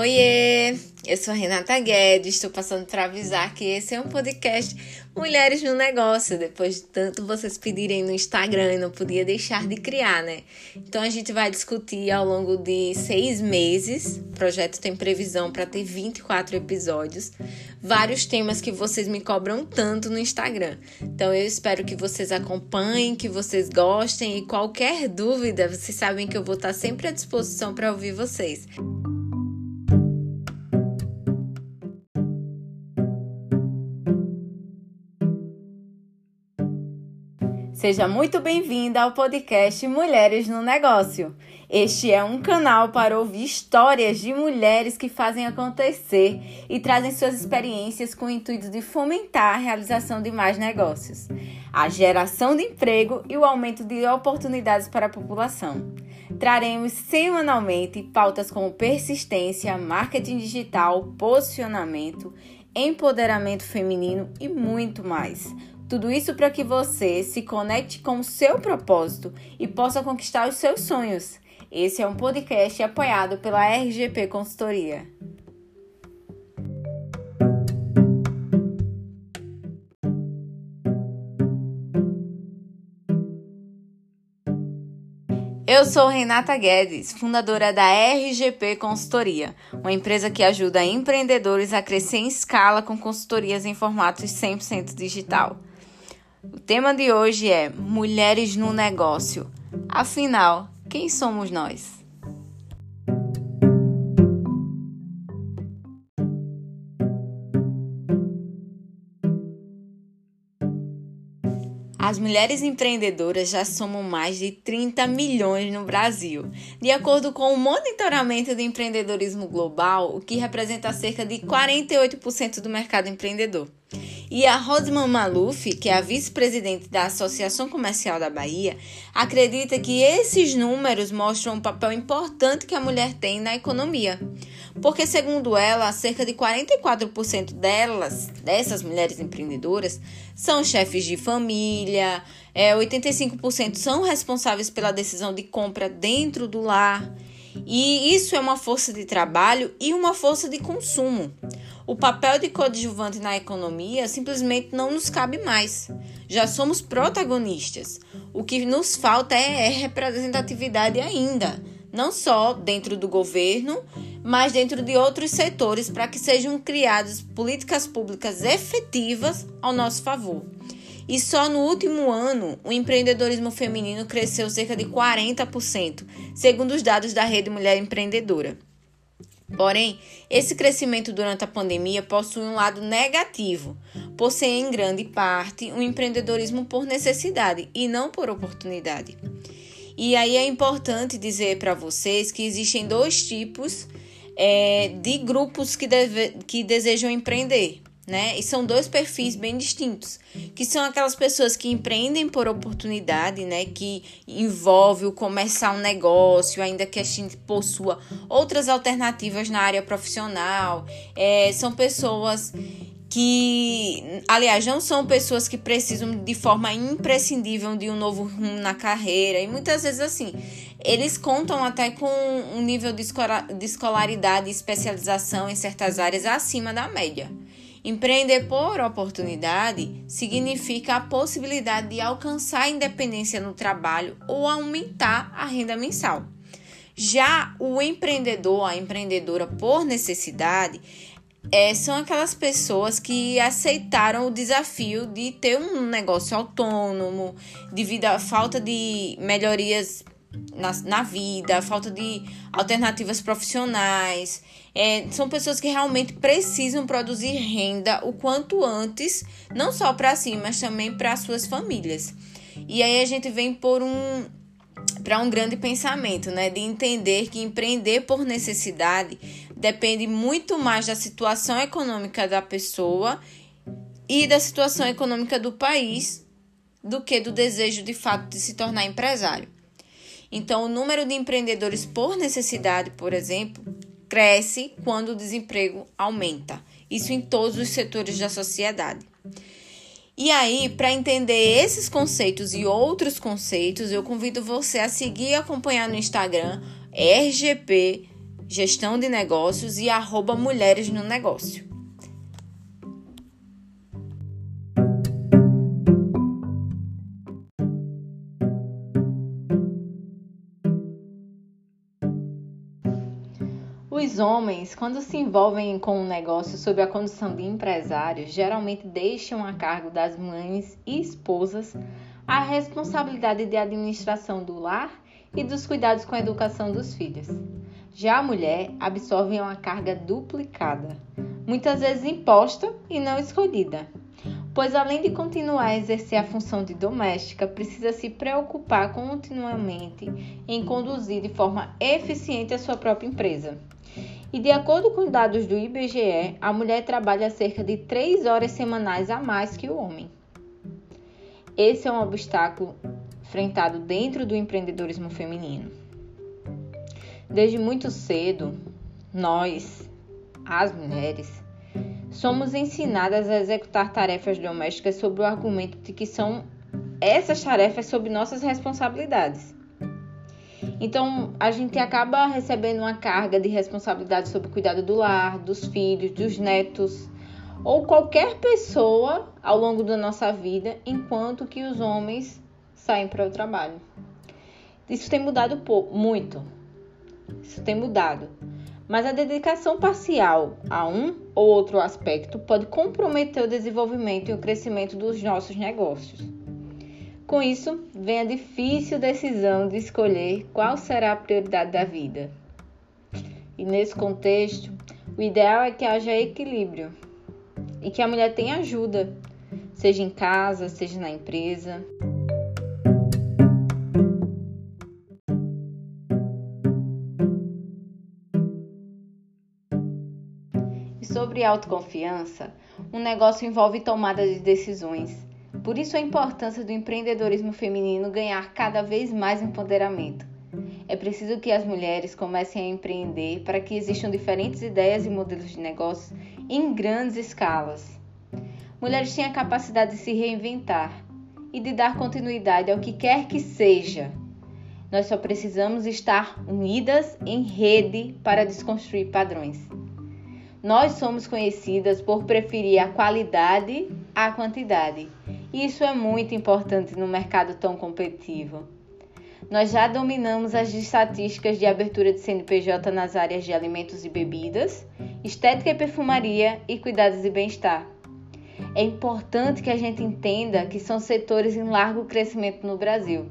Oiê, eu sou a Renata Guedes, estou passando para avisar que esse é um podcast Mulheres no Negócio, depois de tanto vocês pedirem no Instagram e não podia deixar de criar, né? Então a gente vai discutir ao longo de seis meses, o projeto tem previsão para ter 24 episódios, vários temas que vocês me cobram tanto no Instagram. Então eu espero que vocês acompanhem, que vocês gostem e qualquer dúvida, vocês sabem que eu vou estar sempre à disposição para ouvir vocês. Seja muito bem-vinda ao podcast Mulheres no Negócio. Este é um canal para ouvir histórias de mulheres que fazem acontecer e trazem suas experiências com o intuito de fomentar a realização de mais negócios, a geração de emprego e o aumento de oportunidades para a população. Traremos semanalmente pautas como persistência, marketing digital, posicionamento, empoderamento feminino e muito mais tudo isso para que você se conecte com o seu propósito e possa conquistar os seus sonhos. Esse é um podcast apoiado pela RGP Consultoria. Eu sou Renata Guedes, fundadora da RGP Consultoria, uma empresa que ajuda empreendedores a crescer em escala com consultorias em formato 100% digital. O tema de hoje é Mulheres no Negócio. Afinal, quem somos nós? As mulheres empreendedoras já somam mais de 30 milhões no Brasil. De acordo com o monitoramento do empreendedorismo global, o que representa cerca de 48% do mercado empreendedor. E a Rosman Maluf, que é a vice-presidente da Associação Comercial da Bahia, acredita que esses números mostram um papel importante que a mulher tem na economia. Porque, segundo ela, cerca de 44% delas, dessas mulheres empreendedoras, são chefes de família, é, 85% são responsáveis pela decisão de compra dentro do lar. E isso é uma força de trabalho e uma força de consumo. O papel de coadjuvante na economia simplesmente não nos cabe mais. Já somos protagonistas. O que nos falta é, é representatividade ainda, não só dentro do governo, mas dentro de outros setores para que sejam criadas políticas públicas efetivas ao nosso favor. E só no último ano, o empreendedorismo feminino cresceu cerca de 40%, segundo os dados da Rede Mulher Empreendedora. Porém, esse crescimento durante a pandemia possui um lado negativo, por ser em grande parte um empreendedorismo por necessidade e não por oportunidade. E aí é importante dizer para vocês que existem dois tipos é, de grupos que, deve, que desejam empreender né? E são dois perfis bem distintos, que são aquelas pessoas que empreendem por oportunidade, né? Que envolve o começar um negócio, ainda que a gente possua outras alternativas na área profissional. É, são pessoas que, aliás, não são pessoas que precisam de forma imprescindível de um novo rumo na carreira. E muitas vezes, assim, eles contam até com um nível de escolaridade e especialização em certas áreas acima da média. Empreender por oportunidade significa a possibilidade de alcançar a independência no trabalho ou aumentar a renda mensal. Já o empreendedor, a empreendedora por necessidade, é, são aquelas pessoas que aceitaram o desafio de ter um negócio autônomo devido à falta de melhorias na, na vida, falta de alternativas profissionais. É, são pessoas que realmente precisam produzir renda o quanto antes, não só para si, mas também para suas famílias. E aí a gente vem por um para um grande pensamento, né, de entender que empreender por necessidade depende muito mais da situação econômica da pessoa e da situação econômica do país do que do desejo de fato de se tornar empresário. Então, o número de empreendedores por necessidade, por exemplo, cresce quando o desemprego aumenta. Isso em todos os setores da sociedade. E aí, para entender esses conceitos e outros conceitos, eu convido você a seguir e acompanhar no Instagram RGP gestão de negócios e arroba mulheres no negócio. Os homens, quando se envolvem com um negócio sob a condição de empresários, geralmente deixam a cargo das mães e esposas a responsabilidade de administração do lar e dos cuidados com a educação dos filhos. Já a mulher absorve uma carga duplicada, muitas vezes imposta e não escolhida, pois além de continuar a exercer a função de doméstica, precisa se preocupar continuamente em conduzir de forma eficiente a sua própria empresa. E de acordo com dados do IBGE, a mulher trabalha cerca de 3 horas semanais a mais que o homem. Esse é um obstáculo enfrentado dentro do empreendedorismo feminino. Desde muito cedo, nós, as mulheres, somos ensinadas a executar tarefas domésticas sob o argumento de que são essas tarefas sob nossas responsabilidades. Então, a gente acaba recebendo uma carga de responsabilidade sobre o cuidado do lar, dos filhos, dos netos, ou qualquer pessoa ao longo da nossa vida, enquanto que os homens saem para o trabalho. Isso tem mudado muito. Isso tem mudado. Mas a dedicação parcial a um ou outro aspecto pode comprometer o desenvolvimento e o crescimento dos nossos negócios. Com isso, vem a difícil decisão de escolher qual será a prioridade da vida. E nesse contexto, o ideal é que haja equilíbrio e que a mulher tenha ajuda, seja em casa, seja na empresa. E sobre autoconfiança, um negócio envolve tomada de decisões por isso a importância do empreendedorismo feminino ganhar cada vez mais empoderamento. É preciso que as mulheres comecem a empreender para que existam diferentes ideias e modelos de negócio em grandes escalas. Mulheres têm a capacidade de se reinventar e de dar continuidade ao que quer que seja. Nós só precisamos estar unidas em rede para desconstruir padrões. Nós somos conhecidas por preferir a qualidade à quantidade isso é muito importante no mercado tão competitivo. Nós já dominamos as estatísticas de abertura de CNPJ nas áreas de alimentos e bebidas, estética e perfumaria e cuidados e bem-estar. É importante que a gente entenda que são setores em largo crescimento no Brasil.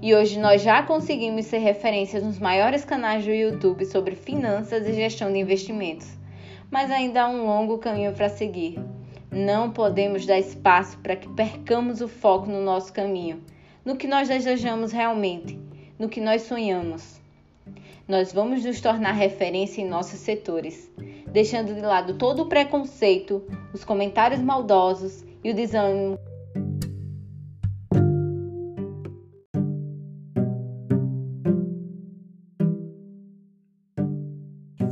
E hoje nós já conseguimos ser referências nos maiores canais do YouTube sobre finanças e gestão de investimentos. Mas ainda há um longo caminho para seguir. Não podemos dar espaço para que percamos o foco no nosso caminho, no que nós desejamos realmente, no que nós sonhamos. Nós vamos nos tornar referência em nossos setores, deixando de lado todo o preconceito, os comentários maldosos e o desânimo.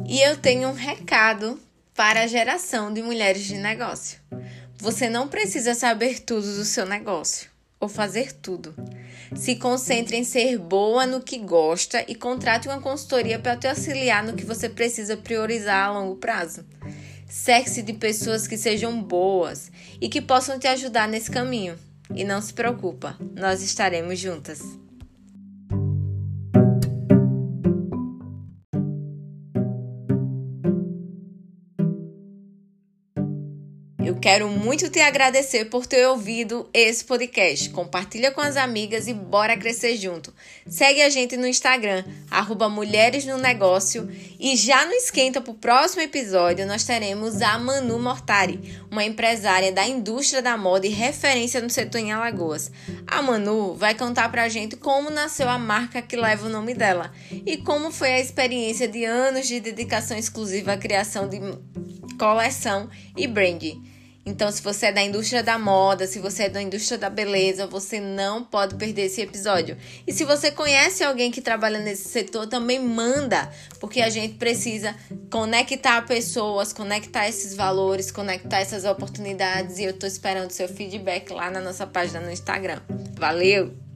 E eu tenho um recado para a geração de mulheres de negócio. Você não precisa saber tudo do seu negócio ou fazer tudo. Se concentre em ser boa no que gosta e contrate uma consultoria para te auxiliar no que você precisa priorizar a longo prazo. Cerque-se de pessoas que sejam boas e que possam te ajudar nesse caminho. E não se preocupa, nós estaremos juntas. Quero muito te agradecer por ter ouvido esse podcast. Compartilha com as amigas e bora crescer junto. Segue a gente no Instagram, arroba Mulheres no Negócio. E já no esquenta para o próximo episódio, nós teremos a Manu Mortari, uma empresária da indústria da moda e referência no setor em Alagoas. A Manu vai contar pra gente como nasceu a marca que leva o nome dela e como foi a experiência de anos de dedicação exclusiva à criação de coleção e branding. Então, se você é da indústria da moda, se você é da indústria da beleza, você não pode perder esse episódio. E se você conhece alguém que trabalha nesse setor, também manda, porque a gente precisa conectar pessoas, conectar esses valores, conectar essas oportunidades. E eu tô esperando seu feedback lá na nossa página no Instagram. Valeu!